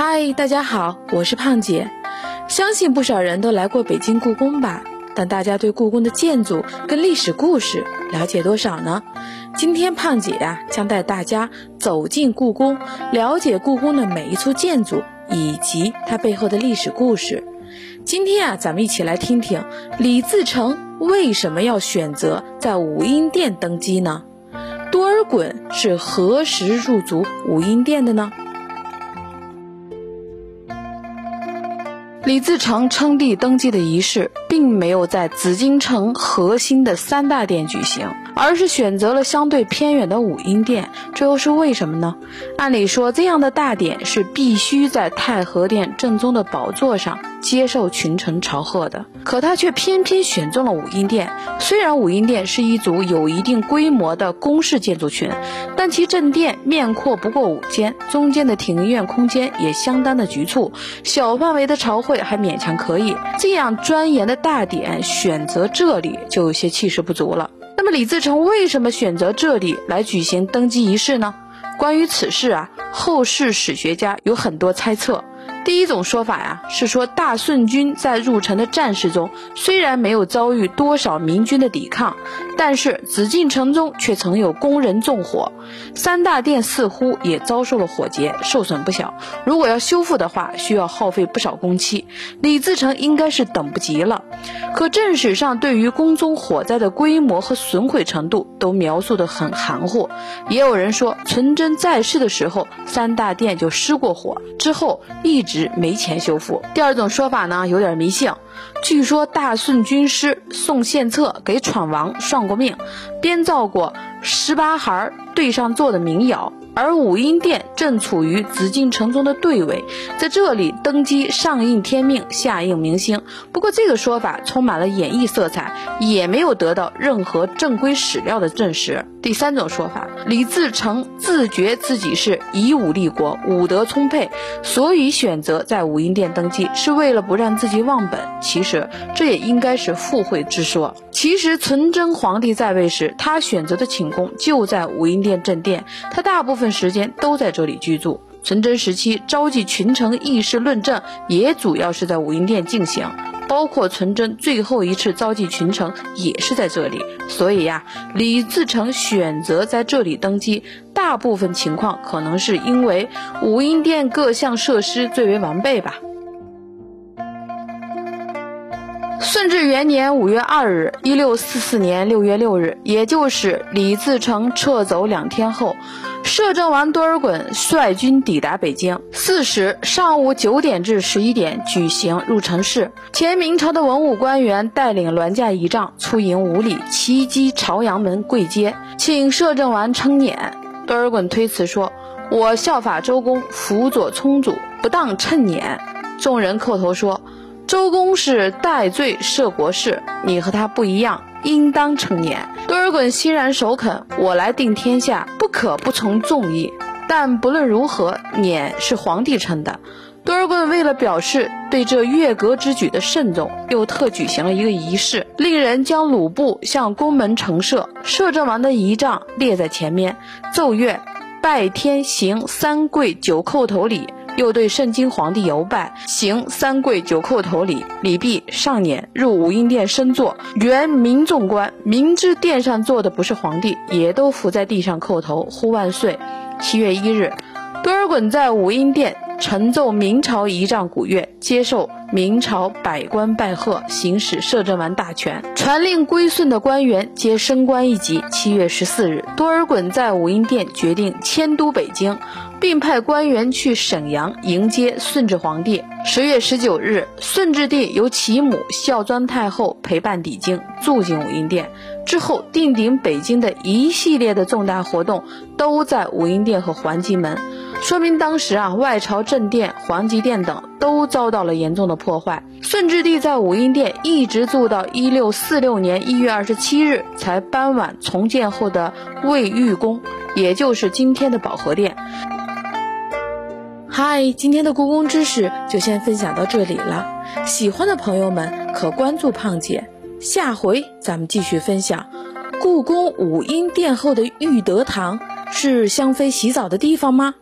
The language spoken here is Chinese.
嗨，大家好，我是胖姐。相信不少人都来过北京故宫吧？但大家对故宫的建筑跟历史故事了解多少呢？今天胖姐呀，将带大家走进故宫，了解故宫的每一处建筑以及它背后的历史故事。今天啊，咱们一起来听听李自成为什么要选择在武英殿登基呢？多尔衮是何时入主武英殿的呢？李自成称帝登基的仪式，并没有在紫禁城核心的三大殿举行，而是选择了相对偏远的武英殿。这又是为什么呢？按理说，这样的大典是必须在太和殿正宗的宝座上接受群臣朝贺的，可他却偏偏选中了武英殿。虽然武英殿是一组有一定规模的宫室建筑群，但其正殿面阔不过五间，中间的庭院空间也相当的局促，小范围的朝会。还勉强可以，这样庄严的大典选择这里就有些气势不足了。那么李自成为什么选择这里来举行登基仪式呢？关于此事啊，后世史学家有很多猜测。第一种说法呀，是说大顺军在入城的战事中，虽然没有遭遇多少明军的抵抗，但是紫禁城中却曾有工人纵火，三大殿似乎也遭受了火劫，受损不小。如果要修复的话，需要耗费不少工期。李自成应该是等不及了。可正史上对于宫中火灾的规模和损毁程度都描述得很含糊。也有人说，纯真在世的时候，三大殿就失过火，之后一直。没钱修复。第二种说法呢，有点迷信。据说大顺军师宋献策给闯王算过命，编造过十八孩对上坐的民谣。而武英殿正处于紫禁城中的队尾，在这里登基，上应天命，下应民心。不过这个说法充满了演绎色彩，也没有得到任何正规史料的证实。第三种说法，李自成自觉自己是以武立国，武德充沛，所以选择在武英殿登基，是为了不让自己忘本。其实这也应该是附会之说。其实纯真皇帝在位时，他选择的寝宫就在武英殿镇殿，他大部分。时间都在这里居住。纯真时期召集群臣议事论政，也主要是在武英殿进行。包括纯真最后一次召集群臣，也是在这里。所以呀，李自成选择在这里登基，大部分情况可能是因为武英殿各项设施最为完备吧。顺治元年五月二日，一六四四年六月六日，也就是李自成撤走两天后。摄政王多尔衮率军抵达北京，四时上午九点至十一点举行入城式。前明朝的文武官员带领銮驾仪仗出迎五里，齐击朝阳门跪接，请摄政王称撵。多尔衮推辞说：“我效法周公，辅佐聪祖，不当称撵。”众人叩头说：“周公是戴罪摄国事，你和他不一样。”应当称年。多尔衮欣然首肯，我来定天下，不可不从众议。但不论如何，撵是皇帝称的。多尔衮为了表示对这越格之举的慎重，又特举行了一个仪式，令人将鲁布向宫门呈设，摄政王的仪仗列在前面，奏乐拜天行三跪九叩头礼。又对圣经皇帝游拜，行三跪九叩头礼，礼毕上辇入武英殿深坐。原民众官，明知殿上坐的不是皇帝，也都伏在地上叩头呼万岁。七月一日，多尔衮在武英殿承奏明朝仪仗古乐，接受明朝百官拜贺，行使摄政王大权。传令归顺的官员皆升官一级。七月十四日，多尔衮在武英殿决定迁都北京。并派官员去沈阳迎接顺治皇帝。十月十九日，顺治帝由其母孝庄太后陪伴抵京，住进武英殿。之后，定鼎北京的一系列的重大活动都在武英殿和皇极门，说明当时啊，外朝正殿、皇极殿等都遭到了严重的破坏。顺治帝在武英殿一直住到一六四六年一月二十七日，才搬往重建后的卫御宫，也就是今天的保和殿。嗨，今天的故宫知识就先分享到这里了。喜欢的朋友们可关注胖姐，下回咱们继续分享。故宫武英殿后的裕德堂是香妃洗澡的地方吗？